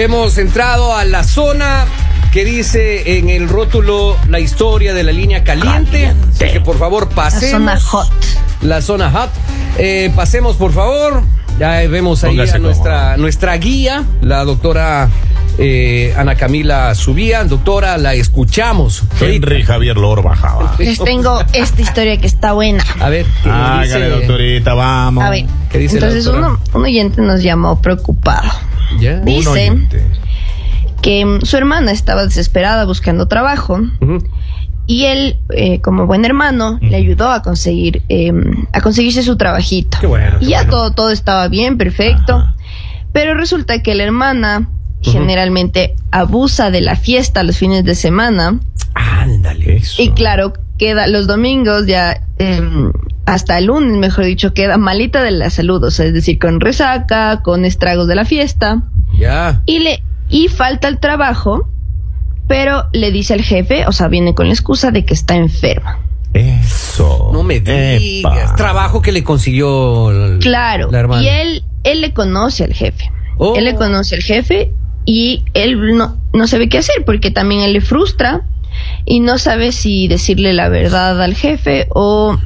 Hemos entrado a la zona que dice en el rótulo la historia de la línea caliente. Caliente. Así que por favor pasemos. zona hot. La zona hot. Eh, pasemos por favor. Ya vemos ahí Póngase a nuestra, cómodo. nuestra guía, la doctora eh, Ana Camila Subía. Doctora, la escuchamos. Henry Javier Lor bajaba. Les tengo esta historia que está buena. A ver, ¿qué Hágale, dice? doctorita, vamos. A ver, ¿Qué dice la entonces uno, un oyente nos llamó preocupado. Dice que mm, su hermana estaba desesperada buscando trabajo y él, eh, como buen hermano, le ayudó a conseguir eh, a conseguirse su trabajito. Qué bueno, qué y ya bueno. todo todo estaba bien, perfecto. Ajá. Pero resulta que la hermana generalmente abusa de la fiesta los fines de semana Ándale. Eso. y claro, queda los domingos ya em, hasta el lunes, mejor dicho, queda malita de la salud, o sea, es decir, con resaca, con estragos de la fiesta Ya. y le y falta el trabajo, pero le dice al jefe, o sea, viene con la excusa de que está enferma. Eso. No me digas. Epa. Trabajo que le consiguió Claro. la hermana. Y él él le conoce al jefe. Oh. Él le conoce al jefe y él no no sabe qué hacer porque también él le frustra y no sabe si decirle la verdad al jefe o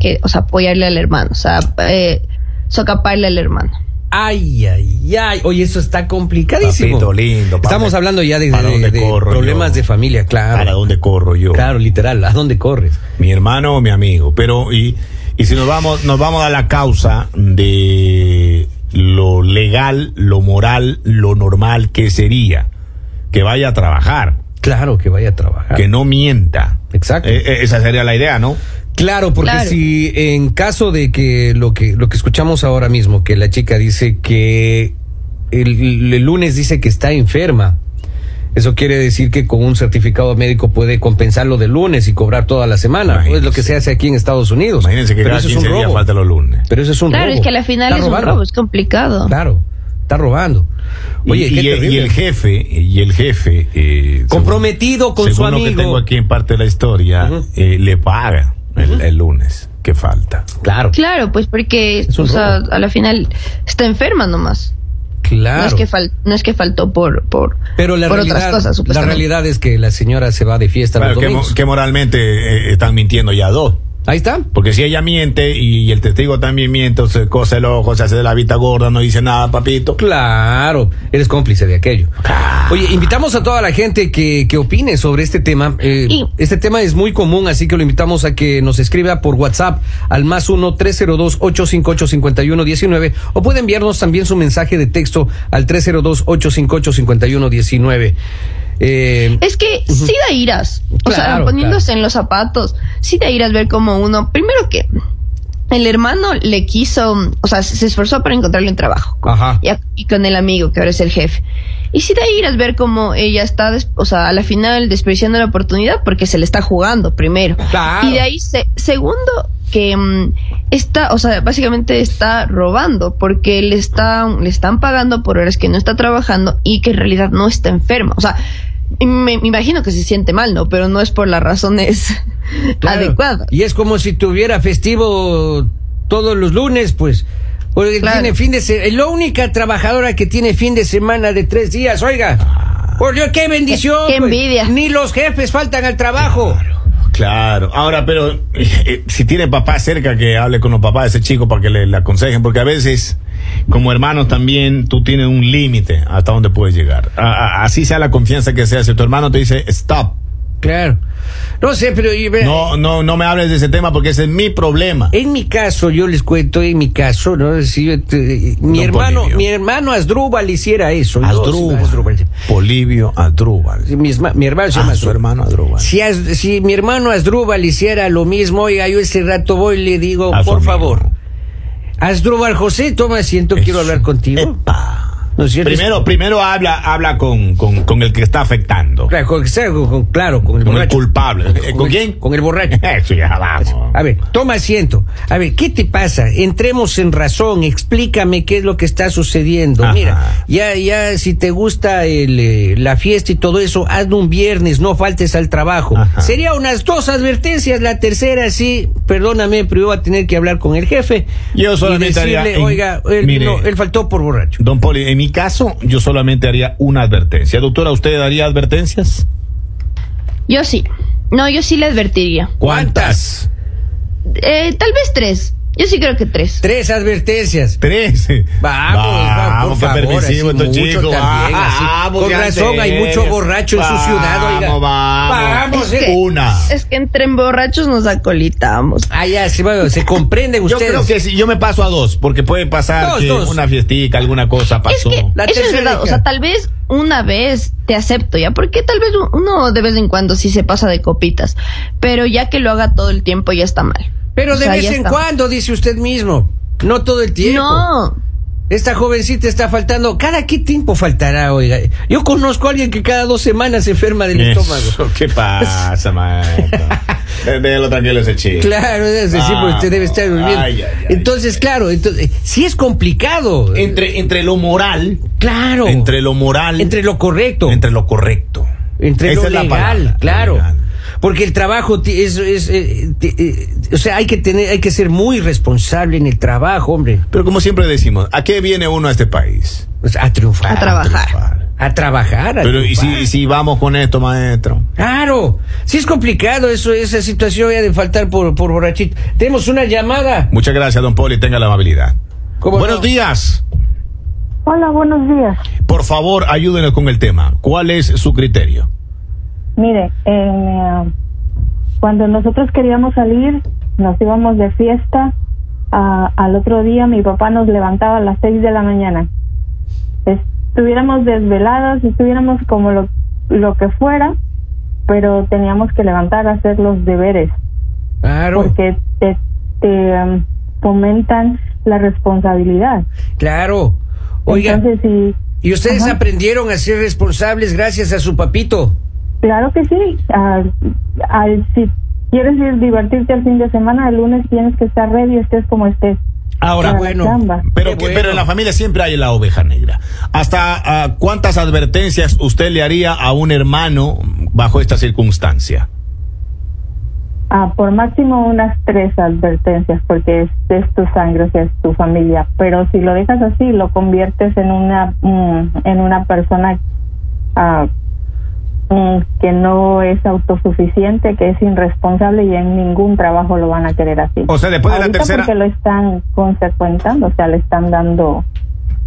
eh, o sea, apoyarle al hermano, o sea, eh, socaparle al hermano. Ay, ay, ay. Oye, eso está complicadísimo. Papito lindo, papá. Estamos hablando ya de, ¿Para de- dónde de corro problemas yo? de familia, claro. ¿Para dónde corro yo? Claro, literal. ¿A dónde corres? Mi hermano o mi amigo. Pero, y, y si nos vamos, nos vamos a la causa de lo legal, lo moral, lo normal que sería. Que vaya a trabajar, Claro, que vaya a trabajar. que no mienta. Exacto. Eh, eh, esa sería la idea, ¿no? Claro, porque Claro. si en caso de que lo que lo que escuchamos ahora mismo, que la chica dice que el, el lunes dice que está enferma, eso quiere decir que con un certificado médico puede compensarlo del lunes y cobrar toda la semana. Es lo que se hace aquí en Estados Unidos. Imagínense que Pero cada eso es 15 un días robo. falta los lunes. Pero eso es un Claro, robo. es que al final es un robo, es complicado. Claro, está robando. Oye, y, qué y el, terrible. y el jefe, y el jefe, eh, Comprometido con según su lo que amigo. tengo aquí en parte de la historia, eh, le paga el, el lunes que falta. Claro, Claro, pues porque o sea, a la final está enferma nomás. claro. No es que fal- no es que faltó por por Pero la por realidad, otras cosas, la realidad es que la señora se va de fiesta Claro, los que, mo- domingos. que moralmente eh, están mintiendo ya dos. Ahí está. Porque si ella miente y, el testigo también miente, se cose el ojo, se hace de la vista gorda, no dice nada, papito. Claro, eres cómplice de aquello. Oye, invitamos a toda la gente que, que opine sobre este tema. Eh, Este tema es muy común, así que lo invitamos a que nos escriba por WhatsApp al más 1-302-858-5119 o puede enviarnos también su mensaje de texto al 302-858-5119. Eh, Es que sí da iras. O Claro, sea, poniéndose en los zapatos, sí da iras ver como uno, primero que el hermano le quiso, o sea, se esforzó para encontrarle un trabajo. Ajá. Y, a- y con el amigo, que ahora es el jefe. Y sí da iras ver cómo ella está, des- o sea, a la final despreciando la oportunidad porque se le está jugando primero. Claro. Y de ahí, se- segundo, que mm, está, o sea, básicamente está robando porque le están, le están pagando por horas que no está trabajando y que en realidad no está enferma. O sea, me, me imagino que se siente mal, ¿no? Pero no es por las razones Claro. adecuadas. Y es como si tuviera festivo todos los lunes, pues. Porque Claro. tiene fin de semana. Es la única trabajadora que tiene fin de semana de tres días, oiga. Por Dios, qué bendición. Qué- qué pues. envidia. Ni los jefes faltan al trabajo. Claro. Ahora, pero eh, si tiene papá cerca, que hable con los papás de ese chico para que le, le aconsejen, porque a veces, como hermanos también, tú tienes un límite hasta donde puedes llegar. A- a- así sea la confianza que sea. Si tu hermano te dice, stop, Claro. No sé, pero no, no, no me hables de ese tema porque ese es mi problema. en mi caso, yo les cuento, en mi caso, ¿no? Si yo te- mi hermano, Polibio. mi hermano Asdrúbal hiciera eso. Asdrúbal. Asdrúbal. Polivio Adrúbal. Mi, esma- mi hermano se llama Ah, su Asdrúbal. hermano Adrúbal. Si, si mi hermano Asdrúbal hiciera lo mismo, oiga, yo ese rato voy y le digo, su por amigo. favor, Asdrúbal José, toma asiento, quiero hablar contigo. Epa. ¿No es cierto? Primero, primero habla, habla con, con, con el que está afectando. Claro, con, con- con- claro, con el culpable. ¿Con el- quién? Con el borracho. Eso ya vamos. A ver, toma asiento. A ver, ¿qué te pasa? Entremos en razón, explícame qué es lo que está sucediendo. Ajá. Mira, ya, ya, si te gusta el, eh, la fiesta y todo eso, hazlo un viernes, no faltes al trabajo. Ajá. Sería unas dos advertencias, la tercera sí, perdóname, pero yo voy a tener que hablar con el jefe. Yo y solamente decirle, haría oiga, él, mire. no, él faltó por borracho. Don Poli, en mi mi caso, yo solamente haría una advertencia. Doctora, ¿usted daría advertencias? Yo sí. No, yo sí le advertiría. ¿Cuántas? Eh, tal vez tres. Yo sí creo que tres. Tres advertencias. Tres. Vamos, vamos, por favor, permisivo así estos mucho también, así. Con razón, hay mucho borracho en su ciudad, oiga. Vamos, Es eh. que- Una. Es que entre borrachos nos acolitamos. Ah, ya, sí, bueno, se comprenden Yo ustedes. creo que sí, yo me paso a dos, porque puede pasar Dos, que dos. una fiestica, alguna cosa Es pasó. que La eso es tercera verdad. O sea, tal vez una vez te acepto ya, porque tal vez uno de vez en cuando sí se pasa de copitas, pero ya que lo haga todo el tiempo ya está mal. Pero O de sea, vez en cuando, dice usted mismo. No todo el tiempo. No, Esta jovencita está faltando. ¿Cada qué tiempo faltará, oiga? Yo conozco a alguien que cada dos semanas se enferma del estómago. Eso, ¿Qué pasa, maestro? Eh, Déjalo tranquilo ese chico. Claro, es decir, pues usted debe estar durmiendo. Ay, ay, ay, entonces, ay. claro, entonces, sí es complicado. Entre, entre lo moral, claro. entre lo moral, Entre lo correcto. entre lo correcto. Entre Esa lo legal, claro. legal. Porque el trabajo es, es, eh, eh, o sea, hay que tener, hay que ser muy responsable en el trabajo, hombre. Pero como siempre decimos, ¿a qué viene uno a este país? Pues, a triunfar. A trabajar. triunfar. A trabajar. a Pero ¿y si, si vamos con esto, maestro? Claro, sí es complicado eso, esa situación de faltar por, por borrachito. Tenemos una llamada. Muchas gracias, don Poli, tenga la amabilidad. ¿Cómo Buenos no? días. Hola, buenos días. Por favor, ayúdenos con el tema. ¿Cuál es su criterio? Mire, eh, cuando nosotros queríamos salir, nos íbamos de fiesta. al otro día mi papá nos levantaba a las seis de la mañana. Estuviéramos desvelados, estuviéramos como lo, lo que fuera, pero teníamos que levantar a hacer los deberes Claro, porque te, te um, fomentan la responsabilidad. claro. Oiga, Entonces, sí, ¿y ustedes Ajá. aprendieron a ser responsables gracias a su papito? Claro que sí. Al, al- si quieres ir divertirte el fin de semana, el lunes tienes que estar ready, estés como estés. Ahora, bueno. Pero, que- bueno. pero en la familia siempre hay la oveja negra. ¿Hasta ah, cuántas advertencias usted le haría a un hermano bajo esta circunstancia? Ah, por máximo unas tres advertencias, porque es, es tu sangre, o sea, es tu familia. Pero si lo dejas así, lo conviertes en una mm, en una persona ah, que no es autosuficiente, que es irresponsable y en ningún trabajo lo van a querer así. O sea, después de la tercera- porque lo están consecuentando, o sea, le están dando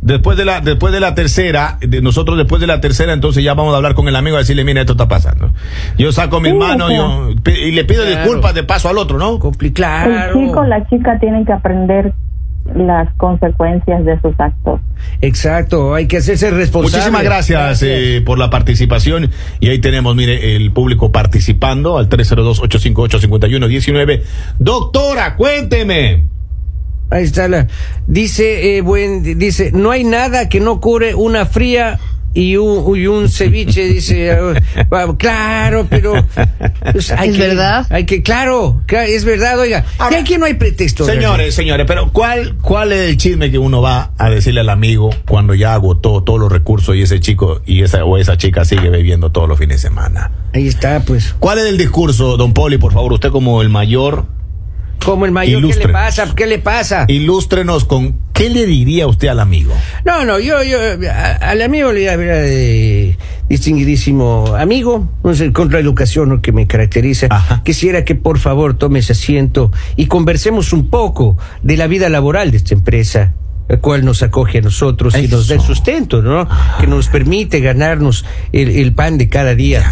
Después de la, después de la tercera, de nosotros después de la tercera, entonces ya vamos a hablar con el amigo a decirle, mira, esto está pasando. Yo saco mi Sí, mano o sea. yo, y le pido Claro. disculpas de paso al otro, ¿no? Compli- El claro. chico, la chica tienen que aprender las consecuencias de sus actos. Exacto, hay que hacerse responsable. Muchísimas gracias, eh, por la participación. Y ahí tenemos, mire, el público participando al 302-858-5119. Doctora, cuénteme. Ahí está la. Dice, eh, buen, dice, no hay nada que no cure una fría y un, y un ceviche, dice. va, claro, pero. pues, hay ¿Es que- verdad? Hay que, claro, cla- es verdad, oiga. Ahora, que aquí no hay pretexto. Señores, señores, pero ¿cuál, ¿cuál es el chisme que uno va a decirle al amigo cuando ya agotó todos los recursos y ese chico y esa o esa chica sigue bebiendo todos los fines de semana? Ahí está, pues. ¿Cuál es el discurso, don Poli, por favor, usted como el mayor, Como el mayor, ¿qué le pasa? ¿Qué le pasa? ilústrenos con qué le diría usted al amigo? No, no, yo, yo, a- al amigo le diría, eh, distinguidísimo amigo, no sé, contra la educación ¿no? que me caracteriza, Ajá. quisiera que por favor tomes asiento y conversemos un poco de la vida laboral de esta empresa la cual nos acoge a nosotros y nos da el sustento, ¿no? Que nos permite ganarnos el, el pan de cada día.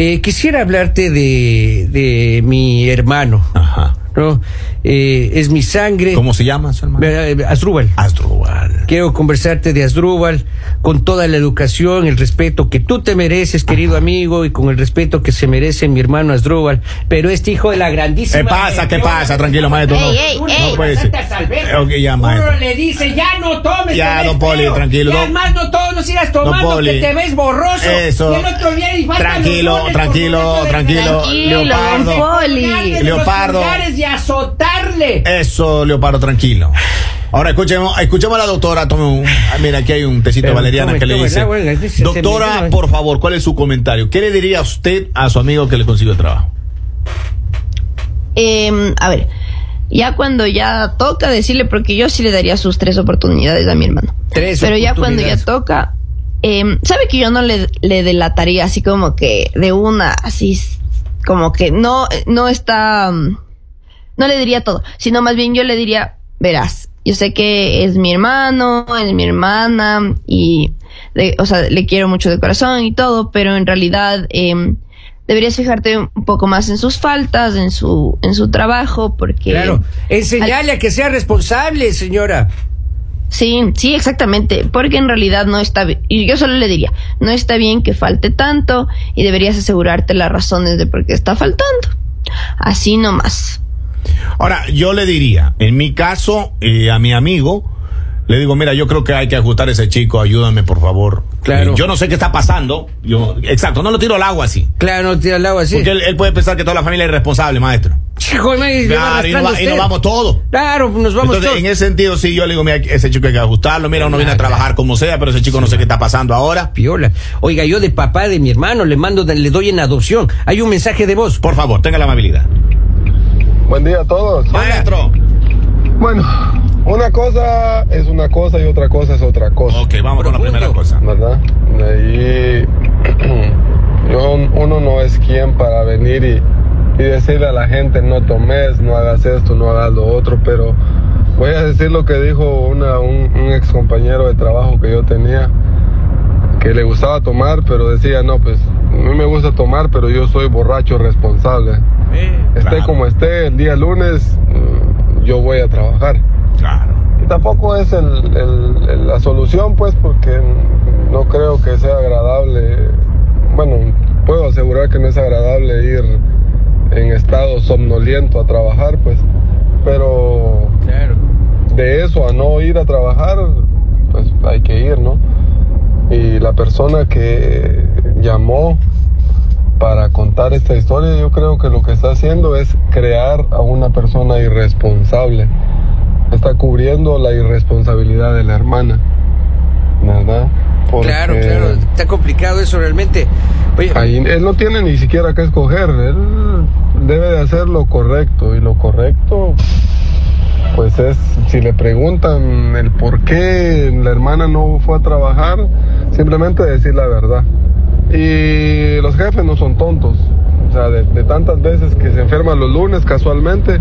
Eh, quisiera hablarte de, de mi hermano, Ajá. ¿No? Eh, es mi sangre. ¿Cómo se llama su hermano? Asdrúbal. Asdrúbal. Quiero conversarte de Asdrúbal con toda la educación, el respeto que tú te mereces, querido amigo, y con el respeto que se merece mi hermano Asdrúbal. Pero este hijo de la grandísima. ¿Qué pasa? ¿Qué pasa? Tranquilo, maestro. no. Ey, ey, Uno ey. No puede ser. bastante salvejo. Ok, ya, Uno maestro. le dice, ya no tomes. Ya, don Poli, tranquilo, Y don- además no todos no sigas tomando, que te ves borroso. Eso. Y el otro día y faltan Tranquilo, tranquilo, tranquilo. Tranquilo, Leopardo. Leopardo. Azotarle. Eso, Leopardo, tranquilo. Ahora escuchemos, escuchemos a la doctora. Tome un, ah, mira, aquí hay un tecito de valeriana que le dice. buena, Doctora, por favor, ¿cuál es su comentario? ¿Qué le diría usted a su amigo que le consiguió trabajo? Eh, a ver, Ya cuando ya toca decirle, porque yo sí le daría sus tres oportunidades a mi hermano. Tres Pero ya cuando ya toca, eh, sabe que yo no le, le delataría así como que de una, así como que no, no está, no le diría todo, sino más bien yo le diría, verás, yo sé que es mi hermano, es mi hermana y, de- o sea, le quiero mucho de corazón y todo, pero en realidad eh, deberías fijarte un poco más en sus faltas, en su, en su trabajo, porque Claro, enseñale a que sea responsable, señora. Sí, sí, exactamente, porque en realidad no está bien, y yo solo le diría, no está bien que falte tanto y deberías asegurarte las razones de por qué está faltando. Así nomás. Ahora, yo le diría, en mi caso, eh, a mi amigo, le digo, mira, yo creo que hay que ajustar a ese chico, ayúdame, por favor. Claro. Eh, yo no sé qué está pasando. Yo, exacto, no lo tiro al agua así. Claro, no tira al agua así. Porque él, él puede pensar que toda la familia es responsable, maestro. Chico, y me- Claro, y, nos arrastrando va- y nos vamos todos. Claro, nos vamos Entonces, todos. en ese sentido, sí, yo le digo, mira, ese chico hay que ajustarlo. Mira, uno viene a trabajar como sea, pero ese chico no sé qué está pasando ahora. Piola. Oiga, yo de papá de mi hermano le mando, le doy en adopción. Hay un mensaje de voz. Por favor, tenga la amabilidad. Buen día a todos. Maestro. Bueno, una cosa es una cosa y otra cosa es otra cosa, Ok, vamos con la primera cosa. ¿verdad? De ahí yo- uno no es quien para venir y, y decirle a la gente no tomes, no hagas esto, no hagas lo otro, pero voy a decir lo que dijo una, un, un ex compañero de trabajo que yo tenía, que le gustaba tomar, pero decía, no, pues a mí me gusta tomar, pero yo soy borracho responsable. Esté Claro. como esté, el día lunes mm, yo voy a trabajar. Claro. Y tampoco es el- el- el- la solución, pues, porque no creo que sea agradable. Bueno, puedo asegurar que no es agradable ir en estado somnoliento a trabajar, pues. Pero Claro. de eso a no ir a trabajar, pues hay que ir, ¿no? Y la persona que llamó para contar esta historia, yo creo que lo que está haciendo es crear a una persona irresponsable. Está cubriendo la irresponsabilidad de la hermana, ¿verdad? Porque Claro, claro. Está complicado eso realmente. Oye, Ahí él no tiene ni siquiera que escoger, él debe de hacer lo correcto y lo correcto pues es si le preguntan el por qué la hermana no fue a trabajar, simplemente decir la verdad. Y los jefes no son tontos, o sea, de, de tantas veces que se enferman los lunes casualmente,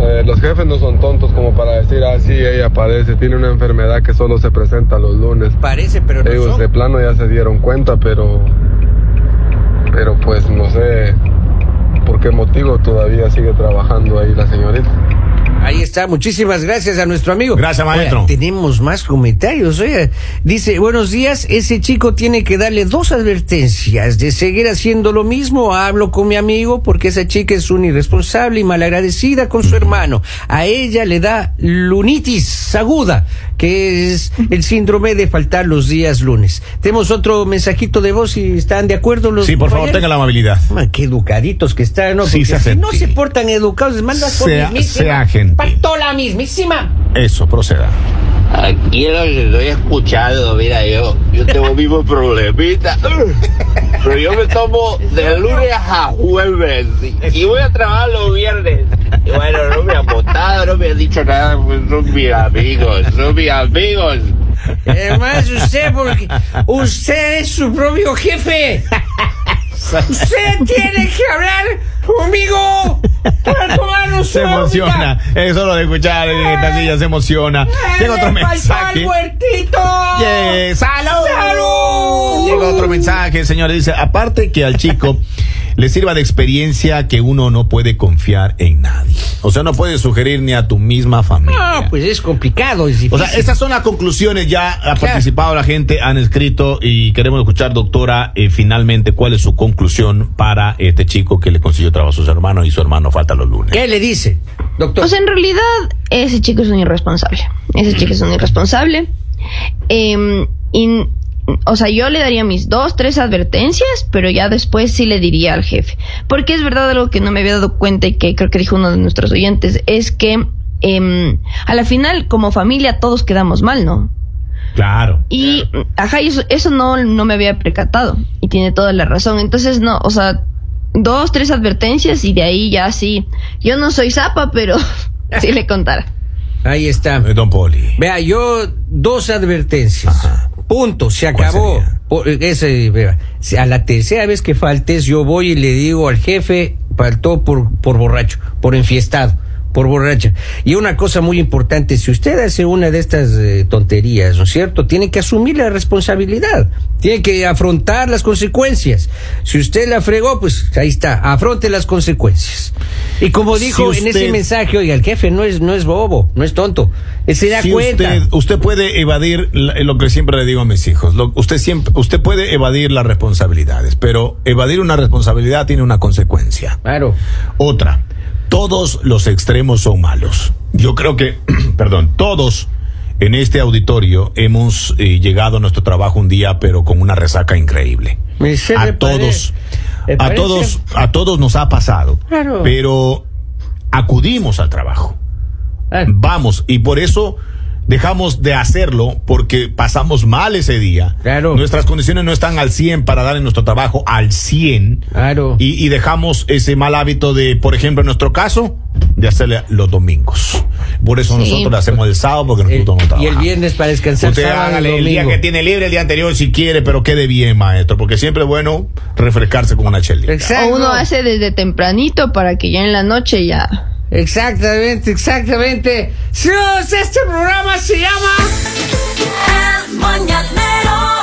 eh, los jefes no son tontos como para decir, ah, sí, ella padece, tiene una enfermedad que solo se presenta los lunes. parece, pero no Ellos son. de plano ya se dieron cuenta, pero. Pero pues no sé por qué motivo todavía sigue trabajando ahí la señorita. Ahí está, muchísimas gracias a nuestro amigo. Gracias, maestro. Oiga, tenemos más comentarios. Oiga, dice, buenos días, ese chico tiene que darle dos advertencias de seguir haciendo lo mismo. Hablo con mi amigo porque esa chica es una irresponsable y malagradecida con su hermano. A ella le da lunitis aguda, que es el síndrome de faltar los días lunes. Tenemos otro mensajito de voz si están de acuerdo los Sí, por favor, compañeros. tenga la amabilidad. Man, qué educaditos que están, ¿no? Sí, se si no se portan educados, les mandas por Sea- gentil. Patola mismísima. Eso, proceda. Aquí lo que estoy escuchando, mira, yo, yo tengo el mismo problemita. Pero yo me tomo de lunes a jueves y voy a trabajar los viernes. Y bueno, no me han votado, no me han dicho nada, pues son mis amigos, son mis amigos. Además, usted, porque usted es su propio jefe. Usted tiene que hablar conmigo para tomarnos Se una emociona. Eso lo de escuchar en esta silla se emociona. ¡Eh, Llega otro mensaje. Yeah, ¡Salud! ¡Salud! Llega otro mensaje, señores. Dice, aparte que al chico le sirva de experiencia que uno no puede confiar en nadie. O sea, no puedes sugerir ni a tu misma familia. No, pues es complicado, es O sea, esas son las conclusiones. Ya ha participado la gente, han escrito y queremos escuchar, doctora, eh, finalmente cuál es su conclusión para este chico que le consiguió trabajo a sus hermanos y su hermano falta los lunes. ¿Qué le dice, doctor? O sea, en realidad, ese chico es un irresponsable. Ese chico es un irresponsable. Y, o sea, yo le daría mis dos, tres advertencias, pero ya después sí le diría al jefe. Porque es verdad algo que no me había dado cuenta y que creo que dijo uno de nuestros oyentes, es que em, a la final, como familia, todos quedamos mal, ¿no? Claro. Y, ajá, eso, eso no, no me había percatado. Y tiene toda la razón. Entonces, no, o sea, dos, tres advertencias y de ahí ya sí. Yo no soy zapa, pero Si le contara. Ahí está. Eh, Don Poli. Vea, yo dos advertencias. Ajá. Punto, se ¿Cuál acabó. Por- ese, vea, a la tercera vez que faltes, yo voy y le digo al jefe, faltó por, por borracho, por enfiestado, por borracha. Y una cosa muy importante, si usted hace una de estas eh, tonterías, ¿no es cierto? Tiene que asumir la responsabilidad, tiene que afrontar las consecuencias. Si usted la fregó, pues ahí está, afronte las consecuencias. Y como Si dijo en ese mensaje, oiga, el jefe no es, no es bobo, no es tonto, él se da Si cuenta. usted, usted puede evadir lo que siempre le digo a mis hijos. Lo- usted siempre, usted puede evadir las responsabilidades, pero evadir una responsabilidad tiene una consecuencia. Claro. Otra, todos los extremos son malos. Yo creo que, perdón, todos en este auditorio hemos eh, llegado a nuestro trabajo un día, pero con una resaca increíble. A todos, a todos, a todos nos ha pasado. Claro. Pero acudimos al trabajo Ah, vamos y por eso dejamos de hacerlo porque pasamos mal ese día. Claro. Nuestras condiciones no están al 100 para dar en nuestro trabajo al 100 Claro. y, y dejamos ese mal hábito de, por ejemplo, en nuestro caso, de hacerle los domingos. Por eso Sí. nosotros le hacemos el sábado porque El- nosotros no y el trabajamos. viernes para descansar. Usted hágale el día que tiene libre el día anterior si quiere, pero quede bien, maestro, porque siempre es bueno refrescarse con una chelita. Exacto. O uno hace desde tempranito para que ya en la noche ya. Exactamente, exactamente. Este programa se llama. El mañanero